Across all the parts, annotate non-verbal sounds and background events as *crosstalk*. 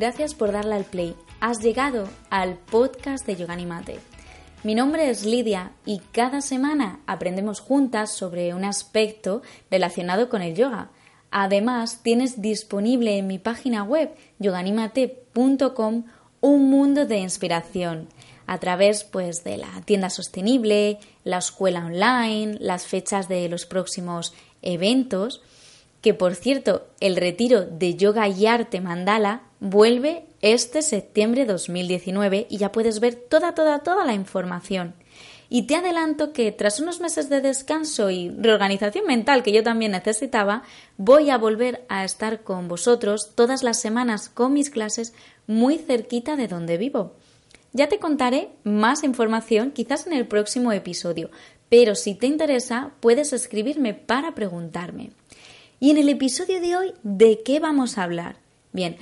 gracias por darle al play. Has llegado al podcast de Yoga Animate. Mi nombre es Lidia y cada semana aprendemos juntas sobre un aspecto relacionado con el yoga. Además, tienes disponible en mi página web yoganimate.com un mundo de inspiración a través pues de la tienda sostenible, la escuela online, las fechas de los próximos eventos que por cierto, el retiro de yoga y arte mandala vuelve este septiembre 2019 y ya puedes ver toda, toda, toda la información. Y te adelanto que tras unos meses de descanso y reorganización mental que yo también necesitaba, voy a volver a estar con vosotros todas las semanas con mis clases muy cerquita de donde vivo. Ya te contaré más información quizás en el próximo episodio, pero si te interesa puedes escribirme para preguntarme. Y en el episodio de hoy, ¿de qué vamos a hablar? Bien,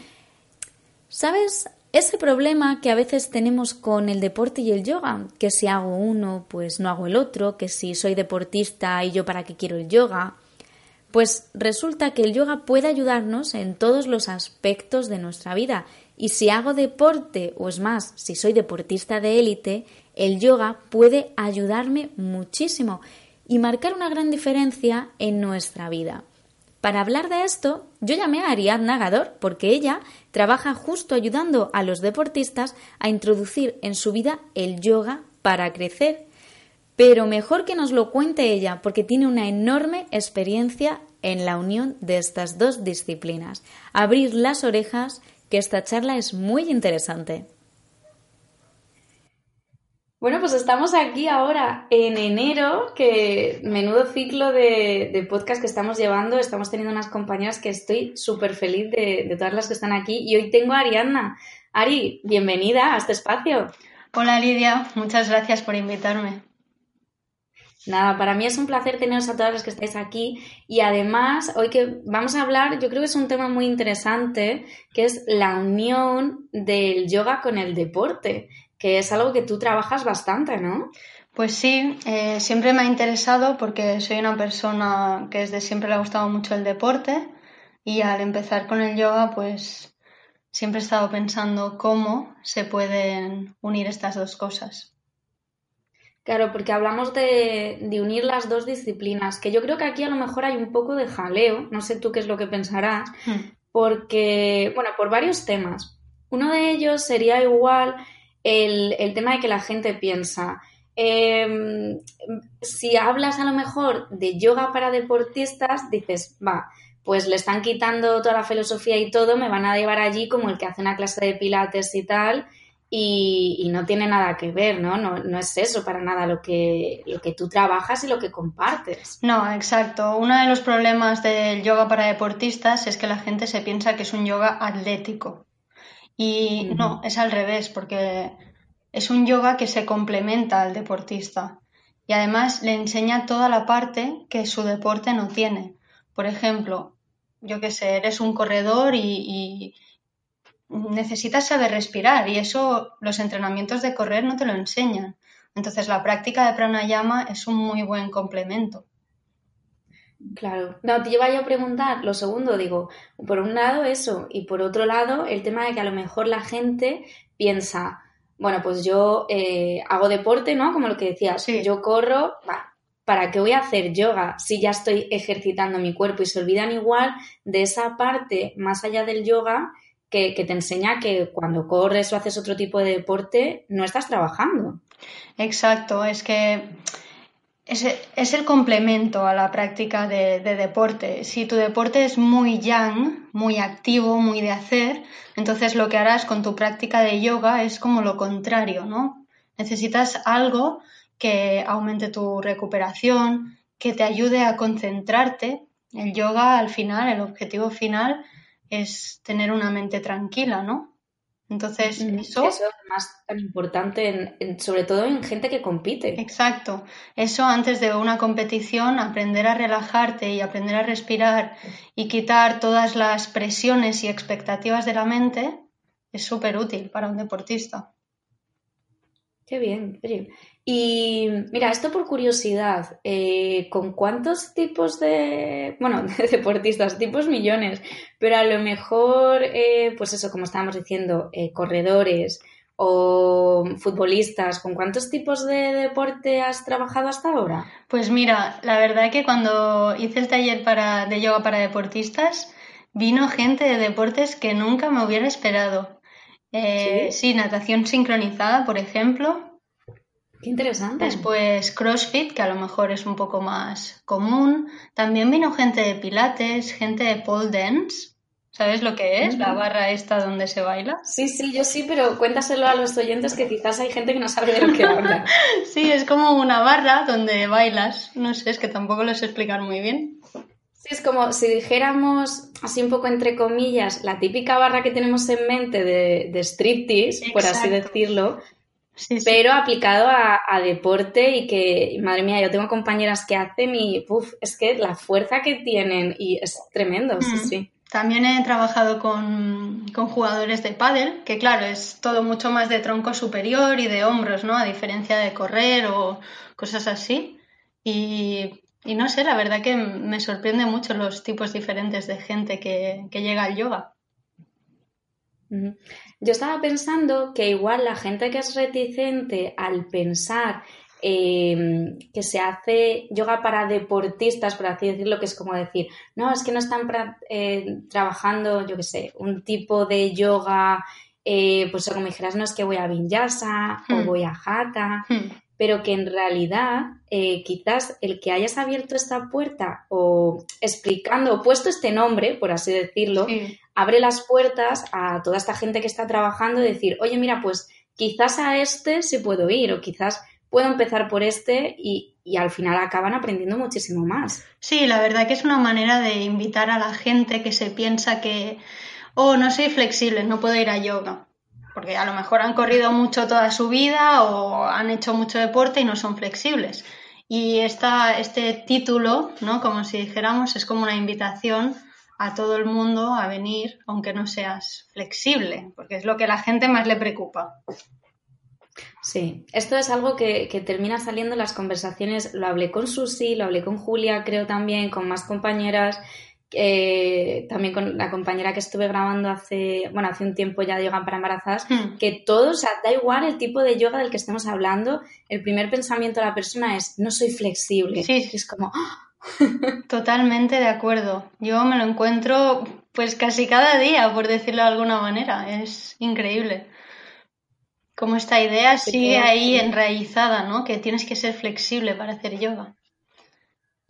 ¿sabes ese problema que a veces tenemos con el deporte y el yoga? Que si hago uno, pues no hago el otro, que si soy deportista y yo para qué quiero el yoga. Pues resulta que el yoga puede ayudarnos en todos los aspectos de nuestra vida. Y si hago deporte, o es más, si soy deportista de élite, el yoga puede ayudarme muchísimo y marcar una gran diferencia en nuestra vida. Para hablar de esto, yo llamé a Ariadna Gador porque ella trabaja justo ayudando a los deportistas a introducir en su vida el yoga para crecer. Pero mejor que nos lo cuente ella porque tiene una enorme experiencia en la unión de estas dos disciplinas. Abrir las orejas, que esta charla es muy interesante. Bueno, pues estamos aquí ahora en enero, que menudo ciclo de, podcast que estamos llevando. Estamos teniendo unas compañeras que estoy súper feliz de, de, todas las que están aquí. Y hoy tengo a Ariadna. Ari, bienvenida a este espacio. Hola Lidia, muchas gracias por invitarme. Nada, para mí es un placer teneros a todas las que estáis aquí y además hoy que vamos a hablar, yo creo que es un tema muy interesante, que es la unión del yoga con el deporte que es algo que tú trabajas bastante, ¿no? Pues sí, eh, siempre me ha interesado porque soy una persona que desde siempre le ha gustado mucho el deporte y al empezar con el yoga, pues siempre he estado pensando cómo se pueden unir estas dos cosas. Claro, porque hablamos de, de, unir las dos disciplinas, que yo creo que aquí a lo mejor hay un poco de jaleo, no sé tú qué es lo que pensarás, hmm. porque, bueno, por varios temas. Uno de ellos sería igual el, tema de que la gente piensa, em, si hablas a lo mejor de yoga para deportistas, dices, va, pues le están quitando toda la filosofía y todo, me van a llevar allí como el que hace una clase de pilates y tal, y, no tiene nada que ver, ¿no? ¿no? No es eso para nada lo que, lo que tú trabajas y lo que compartes. No, exacto. Uno de los problemas del yoga para deportistas es que la gente se piensa que es un yoga atlético. Y no, es al revés, porque es un yoga que se complementa al deportista y además le enseña toda la parte que su deporte no tiene. Por ejemplo, yo qué sé, eres un corredor y, necesitas saber respirar y eso los entrenamientos de correr no te lo enseñan. Entonces la práctica de pranayama es un muy buen complemento. Claro. No, te lleva yo a preguntar, lo segundo, digo, por un lado eso, y por otro lado, el tema de que a lo mejor la gente piensa, bueno, pues yo eh, hago deporte, ¿no? Como lo que decías, yo corro, ¿para qué voy a hacer yoga si ya estoy ejercitando mi cuerpo? Y se olvidan igual de esa parte más allá del yoga que, que te enseña que cuando corres o haces otro tipo de deporte no estás trabajando. Exacto, es que es, el complemento a la práctica de, deporte. Si tu deporte es muy yang, muy activo, muy de hacer, entonces lo que harás con tu práctica de yoga es como lo contrario, ¿no? Necesitas algo que aumente tu recuperación, que te ayude a concentrarte. El yoga al final, el objetivo final es tener una mente tranquila, ¿no? Entonces, eso... Eso es más tan importante, sobre todo en gente que compite. Exacto. Eso antes de una competición, aprender a relajarte y aprender a respirar y quitar todas las presiones y expectativas de la mente es súper útil para un deportista. Qué bien, Y mira, esto por curiosidad, eh, ¿con cuántos tipos de, bueno, *laughs* de deportistas, tipos millones, pero a lo mejor, eh, pues eso, como estábamos diciendo, eh, corredores o futbolistas, ¿con cuántos tipos de deporte has trabajado hasta ahora? Pues mira, la verdad que cuando hice el taller para, de yoga para deportistas, vino gente de deportes que nunca me hubiera esperado. Eh, ¿Sí? natación sincronizada, por ejemplo. Qué interesante. Después CrossFit, que a lo mejor es un poco más común. También vino gente de Pilates, gente de pole dance. ¿Sabes lo que es? La barra esta donde se baila. Sí, sí, yo sí, pero cuéntaselo a los oyentes que quizás hay gente que no sabe de lo que habla. *laughs* sí, es como una barra donde bailas. No sé, es que tampoco lo sé explicar muy bien es como si dijéramos, así un poco entre comillas, la típica barra que tenemos en mente de, de striptease, por así decirlo, pero aplicado a, deporte y que, madre mía, yo tengo compañeras que hacen y, uff, es que la fuerza que tienen y es tremendo, sí, mm. sí. También he trabajado con, con, jugadores de pádel, que claro, es todo mucho más de tronco superior y de hombros, ¿no? A diferencia de correr o cosas así. Y y no sé, la verdad que me sorprende mucho los tipos diferentes de gente que, llega al yoga. Yo estaba pensando que igual la gente que es reticente al pensar em, que se hace yoga para deportistas, por así decirlo, que es como decir, no, es que no están eh, trabajando, yo qué sé, un tipo de yoga, eh, pues como dijeras, no es que voy a Vinyasa o hmm. voy a Hatha. Hmm pero que en realidad eh, quizás el que hayas abierto esta puerta o explicando o puesto este nombre, por así decirlo, abre las puertas a toda esta gente que está trabajando y decir, oye, mira, pues quizás a este sí puedo ir o quizás puedo empezar por este y, y al final acaban aprendiendo muchísimo más. Sí, la verdad que es una manera de invitar a la gente que se piensa que, oh, no soy flexible, no puedo ir a yoga porque a lo mejor han corrido mucho toda su vida o han hecho mucho deporte y no son flexibles. Y esta, este título, ¿no? como si dijéramos, es como una invitación a todo el mundo a venir, aunque no seas flexible, porque es lo que a la gente más le preocupa. Sí, esto es algo que, que, termina saliendo en las conversaciones. Lo hablé con Susi, lo hablé con Julia, creo también, con más compañeras, eh, también con la compañera que estuve grabando hace, bueno, hace un tiempo ya de yoga para embarazadas, hmm. que todos, o sea, da igual el tipo de yoga del que estemos hablando, el primer pensamiento de la persona es, no soy flexible. Sí. Es como... ¡ah! *laughs* Totalmente de acuerdo. Yo me lo encuentro pues casi cada día, por decirlo de alguna manera. Es increíble. Como esta idea sigue ahí enraizada, ¿no? Que tienes que ser flexible para hacer yoga.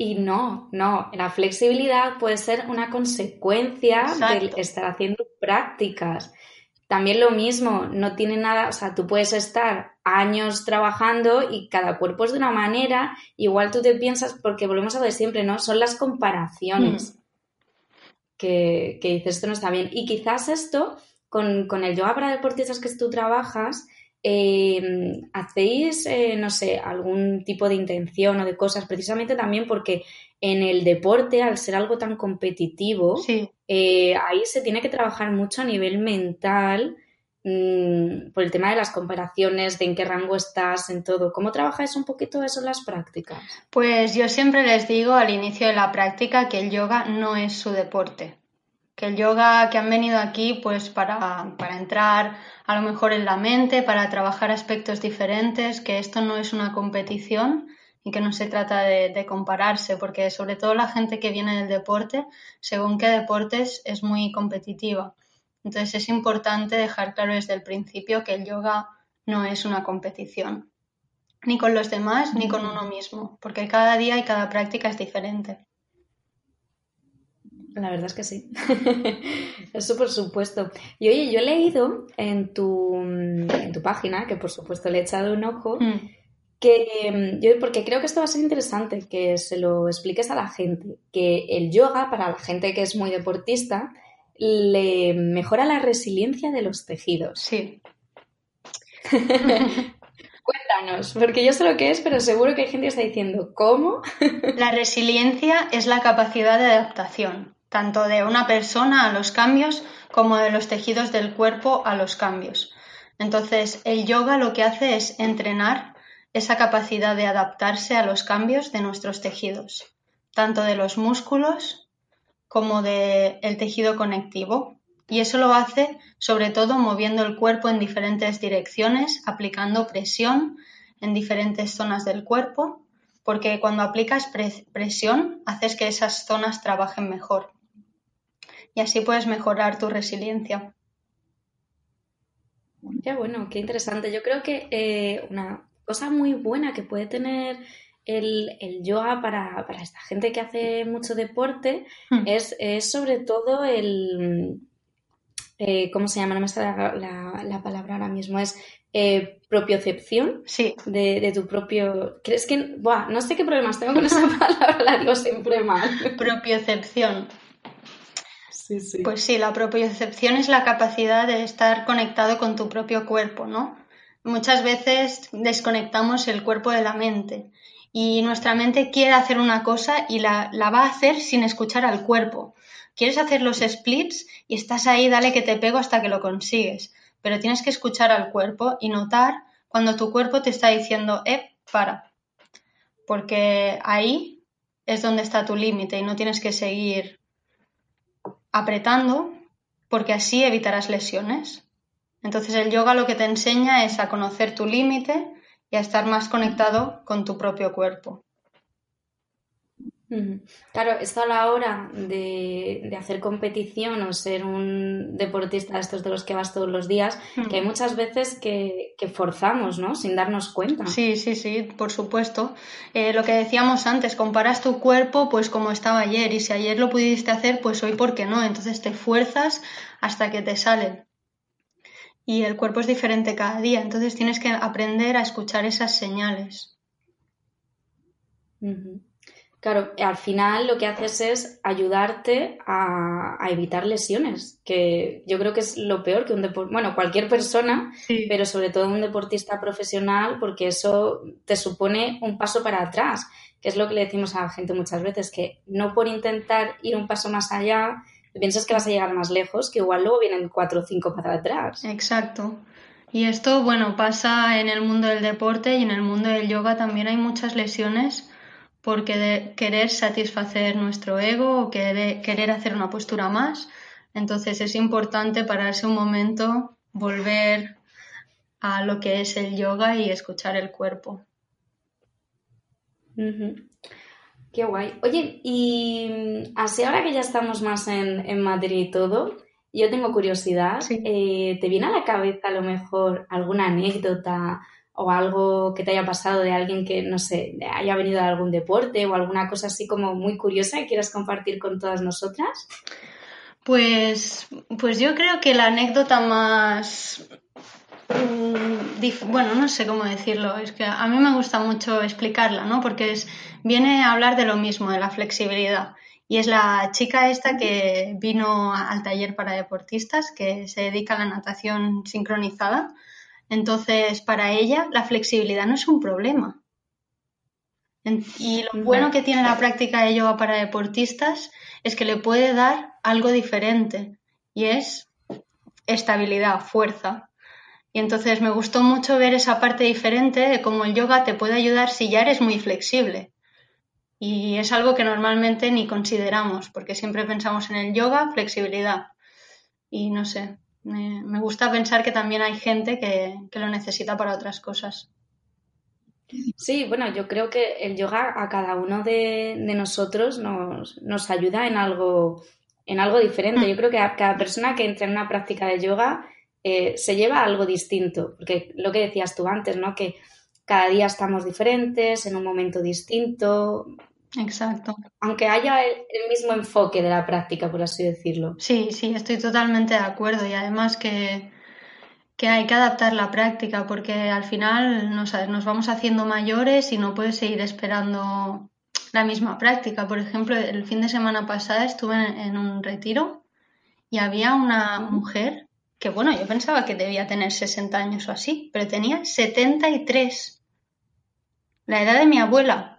Y no, no, la flexibilidad puede ser una consecuencia de estar haciendo prácticas. También lo mismo, no tiene nada, o sea, tú puedes estar años trabajando y cada cuerpo es de una manera, igual tú te piensas, porque volvemos a ver siempre, ¿no? Son las comparaciones mm. que, que, dices, esto no está bien. Y quizás esto, con, con el yoga para deportistas que tú trabajas, eh, ¿hacéis, eh, no sé, algún tipo de intención o de cosas? Precisamente también porque en el deporte, al ser algo tan competitivo, eh, ahí se tiene que trabajar mucho a nivel mental mm, por el tema de las comparaciones, de en qué rango estás, en todo. ¿Cómo trabajáis un poquito eso en las prácticas? Pues yo siempre les digo al inicio de la práctica que el yoga no es su deporte que el yoga que han venido aquí pues para, para, entrar a lo mejor en la mente, para trabajar aspectos diferentes, que esto no es una competición y que no se trata de, compararse, porque sobre todo la gente que viene del deporte, según qué deportes, es muy competitiva. Entonces es importante dejar claro desde el principio que el yoga no es una competición. ni con los demás, ni con uno mismo, porque cada día y cada práctica es diferente. La verdad es que sí. *laughs* Eso por supuesto. Y oye, yo he leído en tu, en tu página, que por supuesto le he echado un ojo, mm. que mm, yo, porque creo que esto va a ser interesante, que se lo expliques a la gente, que el yoga, para la gente que es muy deportista, le mejora la resiliencia de los tejidos. Sí. *laughs* Cuéntanos, porque yo sé lo que es, pero seguro que hay gente que está diciendo, ¿cómo? la resiliencia es la capacidad de adaptación, tanto de una persona a los cambios como de los tejidos del cuerpo a los cambios. Entonces, el yoga lo que hace es entrenar esa capacidad de adaptarse a los cambios de nuestros tejidos, tanto de los músculos como del tejido conectivo. Y eso lo hace sobre todo moviendo el cuerpo en diferentes direcciones, aplicando presión en diferentes zonas del cuerpo, porque cuando aplicas presión haces que esas zonas trabajen mejor. Y así puedes mejorar tu resiliencia. Qué bueno, qué interesante. Yo creo que eh, una cosa muy buena que puede tener el, yoga para, esta gente que hace mucho deporte hmm. es, sobre todo el... Eh, ¿Cómo se llama? No me sale la, palabra ahora mismo. Es eh, propiocepción sí. de, tu propio... ¿Crees que...? Buah, no sé qué problemas tengo con esa *laughs* palabra, la digo siempre mal. Propiocepción. Pues sí, la propiocepción es la capacidad de estar conectado con tu propio cuerpo, ¿no? Muchas veces desconectamos el cuerpo de la mente y nuestra mente quiere hacer una cosa y la, va a hacer sin escuchar al cuerpo. Quieres hacer los splits y estás ahí, dale que te pego hasta que lo consigues, pero tienes que escuchar al cuerpo y notar cuando tu cuerpo te está diciendo, eh, para, porque ahí es donde está tu límite y no tienes que seguir apretando porque así evitarás lesiones. Entonces el yoga lo que te enseña es a conocer tu límite y a estar más conectado con tu propio cuerpo. Claro, esto a la hora de, hacer competición o ser un deportista de estos de los que vas todos los días, que hay muchas veces que, forzamos, ¿no? Sin darnos cuenta. Sí, sí, sí, por supuesto. Eh, lo que decíamos antes, comparas tu cuerpo pues como estaba ayer y si ayer lo pudiste hacer, pues hoy, ¿por qué no? Entonces te fuerzas hasta que te sale y el cuerpo es diferente cada día, entonces tienes que aprender a escuchar esas señales. Claro, al final lo que haces es ayudarte a, evitar lesiones, que yo creo que es lo peor que un deportista, bueno, cualquier persona, pero sobre todo un deportista profesional, porque eso te supone un paso para atrás, que es lo que le decimos a la gente muchas veces, que no por intentar ir un paso más allá, piensas que vas a llegar más lejos, que igual luego vienen cuatro o cinco para atrás. Exacto. Y esto, bueno, pasa en el mundo del deporte y en el mundo del yoga también hay muchas lesiones porque de querer satisfacer nuestro ego o querer, querer hacer una postura más. Entonces es importante pararse un momento, volver a lo que es el yoga y escuchar el cuerpo. Qué guay. Oye, y mm, así ahora que ya estamos más en, Madrid y todo, yo tengo curiosidad. Eh, ¿Te viene a la cabeza a lo mejor alguna anécdota o algo que te haya pasado de alguien que, no sé, haya venido de algún deporte o alguna cosa así como muy curiosa que quieras compartir con todas nosotras? Pues, pues yo creo que la anécdota más, Mm, bueno, no sé cómo decirlo, es que a mí me gusta mucho explicarla, ¿no? Porque es, viene a hablar de lo mismo, de la flexibilidad. Y es la chica esta que vino al taller para deportistas, que se dedica a la natación sincronizada. Entonces, para ella, la flexibilidad no es un problema. Y lo bueno que tiene la práctica de yoga para deportistas es que le puede dar algo diferente y es estabilidad, fuerza. Y entonces me gustó mucho ver esa parte diferente de cómo el yoga te puede ayudar si ya eres muy flexible. Y es algo que normalmente ni consideramos, porque siempre pensamos en el yoga, flexibilidad. Y no sé, me, gusta pensar que también hay gente que, lo necesita para otras cosas. Sí, bueno, yo creo que el yoga a cada uno de, nosotros nos, nos, ayuda en algo, en algo diferente. Mm. Yo creo que a cada persona que entra en una práctica de yoga eh, se lleva algo distinto, porque lo que decías tú antes, ¿no? Que cada día estamos diferentes, en un momento distinto. Exacto. Aunque haya el, mismo enfoque de la práctica, por así decirlo. Sí, sí, estoy totalmente de acuerdo y además que, que hay que adaptar la práctica porque al final nos, nos vamos haciendo mayores y no puedes seguir esperando la misma práctica. Por ejemplo, el fin de semana pasada estuve en, un retiro y había una mujer que, bueno, yo pensaba que debía tener 60 años o así, pero tenía 73, la edad de mi abuela.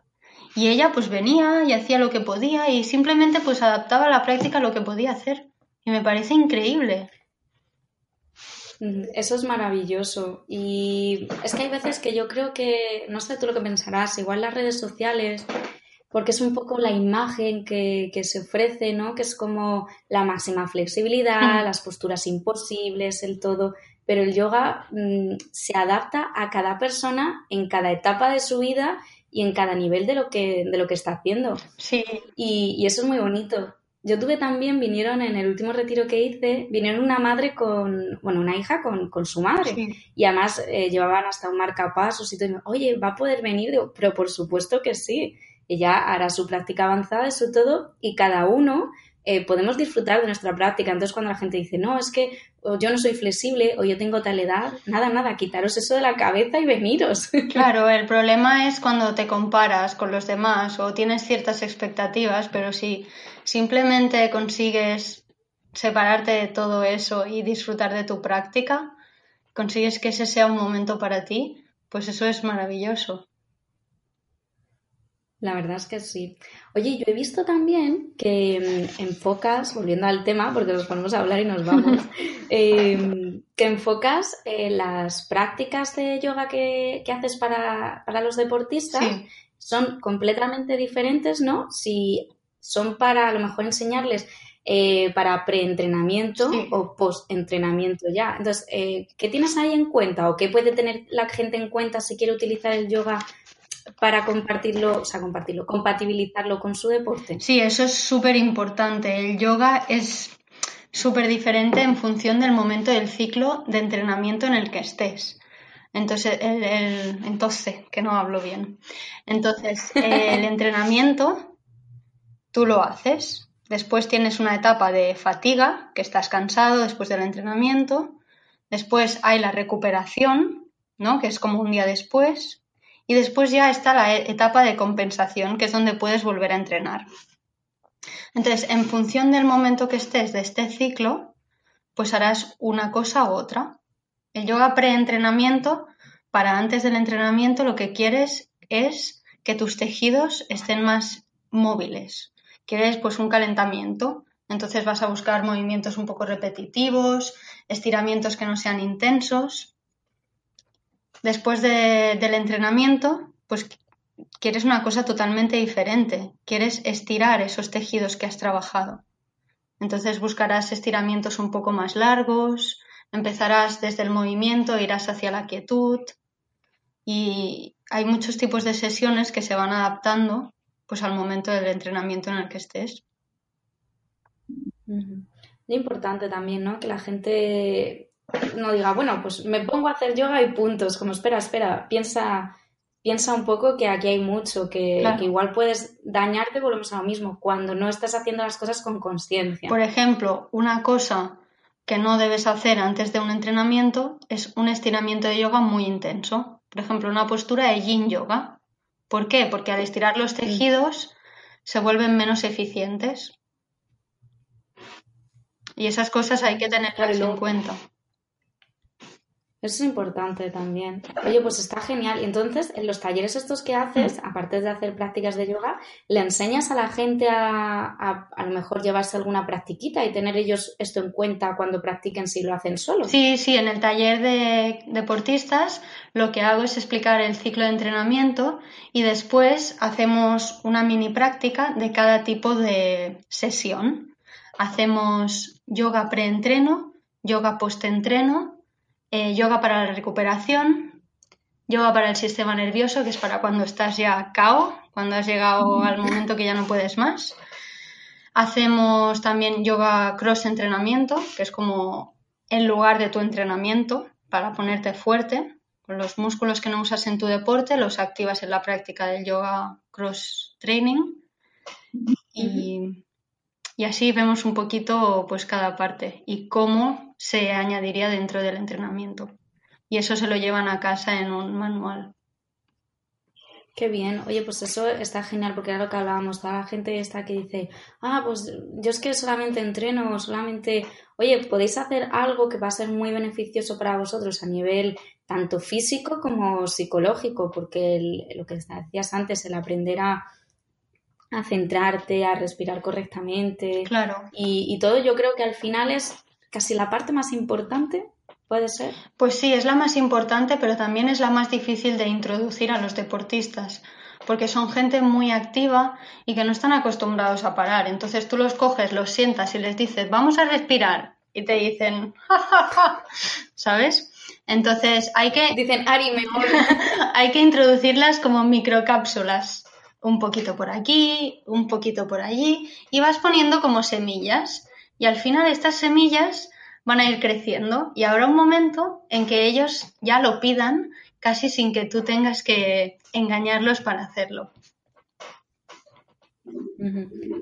Y ella pues venía y hacía lo que podía y simplemente pues adaptaba la práctica a lo que podía hacer. Y me parece increíble. Eso es maravilloso. Y es que hay veces que yo creo que, no sé tú lo que pensarás, igual las redes sociales porque es un poco la imagen que, se ofrece, ¿no? Que es como la máxima flexibilidad, las posturas imposibles, el todo. Pero el yoga mm, se adapta a cada persona en cada etapa de su vida y en cada nivel de lo que, de lo que está haciendo. Sí. Y, eso es muy bonito. Yo tuve también, vinieron en el último retiro que hice, vinieron una madre con, bueno, una hija con, su madre. Y además eh, llevaban hasta un marcapasos y todo. Y me, Oye, ¿va a poder venir? pero por supuesto que sí ella hará su práctica avanzada, eso todo, y cada uno eh, podemos disfrutar de nuestra práctica. Entonces, cuando la gente dice, no, es que yo no soy flexible o yo tengo tal edad, nada, nada, quitaros eso de la cabeza y veniros. *laughs* Claro, el problema es cuando te comparas con los demás o tienes ciertas expectativas, pero si simplemente consigues separarte de todo eso y disfrutar de tu práctica, consigues que ese sea un momento para ti, pues eso es maravilloso. La verdad es que sí. Oye, yo he visto también que mm, enfocas, volviendo al tema, porque nos ponemos a hablar y nos vamos, *laughs* em, que enfocas eh, las prácticas de yoga que, haces para, los deportistas son completamente diferentes, ¿no? Si son para a lo mejor enseñarles eh, para preentrenamiento o postentrenamiento ya. Entonces, eh, ¿qué tienes ahí en cuenta o qué puede tener la gente en cuenta si quiere utilizar el yoga para compartirlo, o sea, compartirlo, compatibilizarlo con su deporte. Sí, eso es súper importante. El yoga es súper diferente en función del momento del ciclo de entrenamiento en el que estés. Entonces, el, entonces, que no hablo bien. Entonces, el entrenamiento, tú lo haces. Después tienes una etapa de fatiga, que estás cansado después del entrenamiento. Después hay la recuperación, ¿no? Que es como un día después. Y después ya está la e-, etapa de compensación, que es donde puedes volver a entrenar. Entonces, en función del momento que estés de este ciclo, pues harás una cosa u otra. El yoga preentrenamiento, para antes del entrenamiento, lo que quieres es que tus tejidos estén más móviles. Quieres pues un calentamiento. Entonces vas a buscar movimientos un poco repetitivos, estiramientos que no sean intensos después del entrenamiento, pues quieres una cosa totalmente diferente. Quieres estirar esos tejidos que has trabajado. Entonces buscarás estiramientos un poco más largos, empezarás desde el movimiento, irás hacia la quietud y hay muchos tipos de sesiones que se van adaptando pues al momento del entrenamiento en el que estés. Es importante también, ¿no? Que la gente no diga, bueno, pues me pongo a hacer yoga y puntos, como espera, espera, piensa, piensa un poco que aquí hay mucho, que, igual puedes dañarte, volvemos a lo mismo, cuando no estás haciendo las cosas con conciencia. Por ejemplo, una cosa que no debes hacer antes de un entrenamiento es un estiramiento de yoga muy intenso. Por ejemplo, una postura de yin yoga. ¿Por qué? Porque al estirar los tejidos se vuelven menos eficientes. Y esas cosas hay que tenerlas en cuenta. Eso es importante también. Oye, pues está genial. Y entonces, en los talleres estos que haces, mm. aparte de hacer prácticas de yoga, ¿le enseñas a la gente a, a, lo mejor llevarse alguna practiquita y tener ellos esto en cuenta cuando practiquen si lo hacen solos? Sí, sí, en el taller de deportistas lo que hago es explicar el ciclo de entrenamiento y después hacemos una mini práctica de cada tipo de sesión. Hacemos yoga preentreno, yoga postentreno eh, yoga para la recuperación, yoga para el sistema nervioso, que es para cuando estás ya cao, cuando has llegado al momento que ya no puedes más. Hacemos también yoga cross entrenamiento, que es como en lugar de tu entrenamiento para ponerte fuerte, los músculos que no usas en tu deporte los activas en la práctica del yoga cross training. Y, y así vemos un poquito pues cada parte y cómo se añadiría dentro del entrenamiento. Y eso se lo llevan a casa en un manual. Qué bien. Oye, pues eso está genial porque era lo que hablábamos. Toda la gente está que dice, ah, pues yo es que solamente entreno, solamente, oye, podéis hacer algo que va a ser muy beneficioso para vosotros a nivel tanto físico como psicológico, porque lo que decías antes, el aprender a, centrarte, a respirar correctamente. Claro. Y, y todo yo creo que al final es casi la parte más importante ¿Puede ser? Pues sí, es la más importante, pero también es la más difícil de introducir a los deportistas, porque son gente muy activa y que no están acostumbrados a parar. Entonces tú los coges, los sientas y les dices, vamos a respirar, y te dicen, ja, ¿sabes? Entonces hay que... Dicen, Ari, me *laughs* hay que introducirlas como microcápsulas, un poquito por aquí, un poquito por allí, y vas poniendo como semillas. Y al final estas semillas van a ir creciendo y habrá un momento en que ellos ya lo pidan casi sin que tú tengas que engañarlos para hacerlo.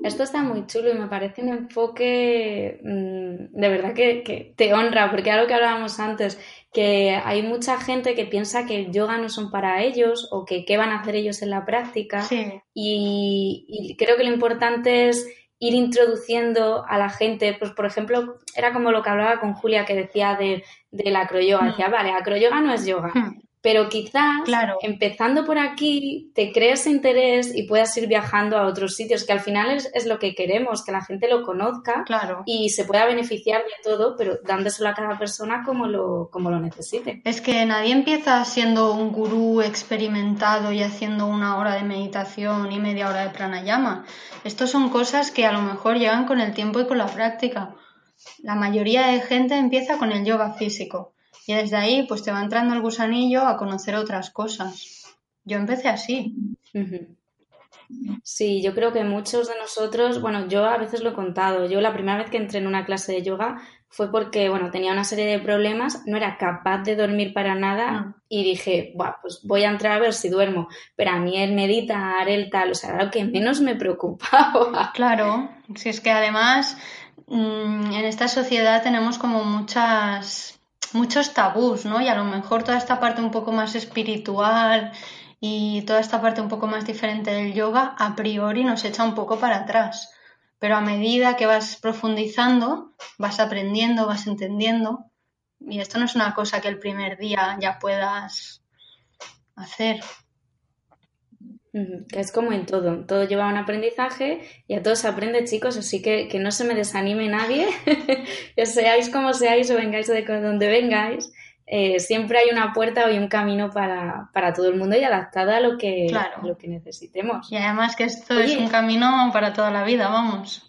Esto está muy chulo y me parece un enfoque mm, de verdad que, te honra, porque algo que hablábamos antes, que hay mucha gente que piensa que el yoga no son para ellos o que qué van a hacer ellos en la práctica. y creo que lo importante es ir introduciendo a la gente, pues por ejemplo, era como lo que hablaba con Julia que decía de, de la acroyoga, mm. decía, vale, acroyoga no es yoga, mm. Pero quizás empezando por aquí te crees interés y puedas ir viajando a otros sitios, que al final es, lo que queremos, que la gente lo conozca y se pueda beneficiar de todo, pero dándoselo a cada persona como lo, como lo necesite. Es que nadie empieza siendo un gurú experimentado y haciendo una hora de meditación y media hora de pranayama. Estos son cosas que a lo mejor llegan con el tiempo y con la práctica. La mayoría de gente empieza con el yoga físico y desde ahí pues te va entrando el gusanillo a conocer otras cosas. Yo empecé así. Sí, yo creo que muchos de nosotros, bueno, yo a veces lo he contado, yo la primera vez que entré en una clase de yoga fue porque, bueno, tenía una serie de problemas, no era capaz de dormir para nada ah. y dije, bueno, pues voy a entrar a ver si duermo. Pero a mí el meditar, el tal, o sea, era lo que menos me preocupaba. *laughs* Claro, si es que además mm, en esta sociedad tenemos como muchas muchos tabús, ¿no? Y a lo mejor toda esta parte un poco más espiritual y toda esta parte un poco más diferente del yoga, a priori nos echa un poco para atrás. Pero a medida que vas profundizando, vas aprendiendo, vas entendiendo. Y esto no es una cosa que el primer día ya puedas hacer que es como en todo, todo lleva un aprendizaje y a todos se aprende, chicos, así que que no se me desanime nadie, *laughs* que seáis como seáis o vengáis de donde vengáis, eh, siempre hay una puerta y un camino para, todo el mundo y adaptada a lo que, lo que necesitemos. Y además que esto es un camino para toda la vida, vamos.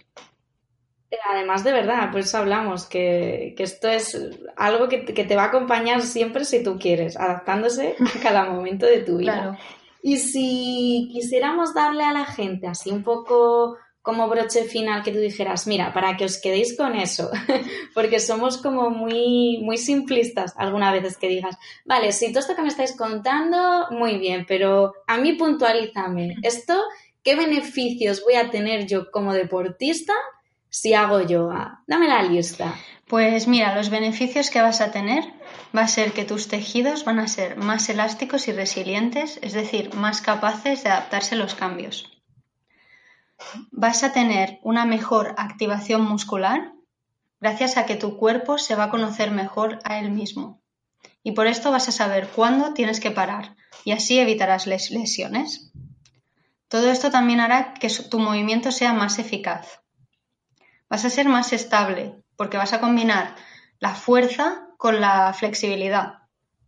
Además, de verdad, por eso hablamos, que, esto es algo que, que, te va a acompañar siempre si tú quieres, adaptándose a cada momento de tu vida. Y si quisiéramos darle a la gente así un poco como broche final que tú dijeras, mira, para que os quedéis con eso, *laughs* porque somos como muy, muy simplistas algunas veces que digas, vale, si todo esto que me estáis contando, muy bien, pero a mí puntualízame, esto, ¿qué beneficios voy a tener yo como deportista si hago yoga? Dame la lista. Pues mira, los beneficios que vas a tener va a ser que tus tejidos van a ser más elásticos y resilientes, es decir, más capaces de adaptarse a los cambios. Vas a tener una mejor activación muscular gracias a que tu cuerpo se va a conocer mejor a él mismo. Y por esto vas a saber cuándo tienes que parar y así evitarás lesiones. Todo esto también hará que tu movimiento sea más eficaz. Vas a ser más estable, porque vas a combinar la fuerza con la flexibilidad.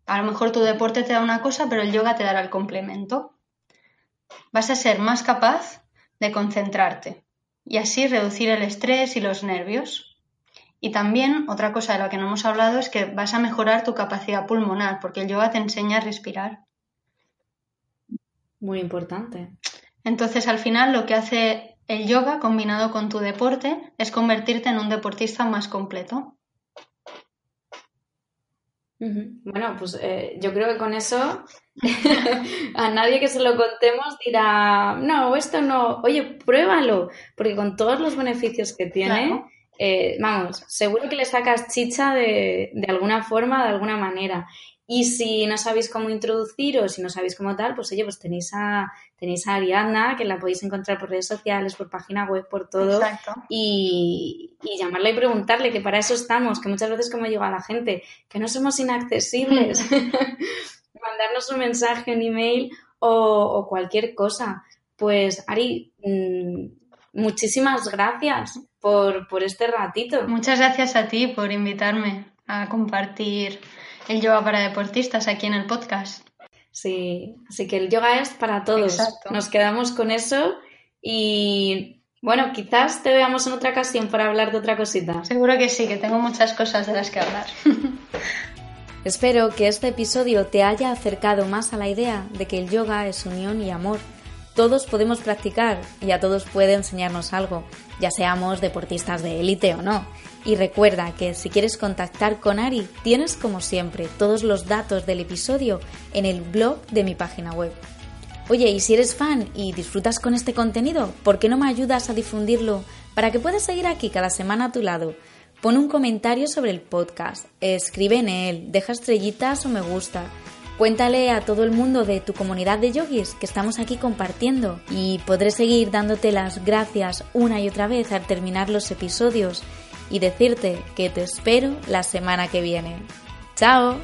A lo mejor tu deporte te da una cosa, pero el yoga te dará el complemento. Vas a ser más capaz de concentrarte y así reducir el estrés y los nervios. Y también otra cosa de la que no hemos hablado es que vas a mejorar tu capacidad pulmonar, porque el yoga te enseña a respirar. Muy importante. Entonces, al final, lo que hace el yoga combinado con tu deporte es convertirte en un deportista más completo. Bueno, pues eh, yo creo que con eso *laughs* a nadie que se lo contemos dirá, no, esto no, oye, pruébalo, porque con todos los beneficios que tiene, eh, vamos, seguro que le sacas chicha de, de alguna forma, de alguna manera. Y si no sabéis cómo introduciros, si no sabéis cómo tal, pues oye, pues tenéis a, tenéis a Ariadna, que la podéis encontrar por redes sociales, por página web, por todo. Y, y, llamarla y preguntarle, que para eso estamos, que muchas veces como digo a la gente, que no somos inaccesibles. *laughs* Mandarnos un mensaje, un email o, o cualquier cosa. Pues Ari, mmm, muchísimas gracias por, por este ratito. Muchas gracias a ti por invitarme a compartir el yoga para deportistas aquí en el podcast. Sí, así que el yoga es para todos. Nos quedamos con eso y bueno, quizás te veamos en otra ocasión para hablar de otra cosita. Seguro que sí, que tengo muchas cosas de las que hablar. *laughs* Espero que este episodio te haya acercado más a la idea de que el yoga es unión y amor. Todos podemos practicar y a todos puede enseñarnos algo, ya seamos deportistas de élite o no. Y recuerda que si quieres contactar con Ari, tienes como siempre todos los datos del episodio en el blog de mi página web. Oye, y si eres fan y disfrutas con este contenido, ¿por qué no me ayudas a difundirlo para que puedas seguir aquí cada semana a tu lado? Pon un comentario sobre el podcast, escribe en él, deja estrellitas o me gusta. Cuéntale a todo el mundo de tu comunidad de yogis que estamos aquí compartiendo y podré seguir dándote las gracias una y otra vez al terminar los episodios y decirte que te espero la semana que viene. ¡Chao!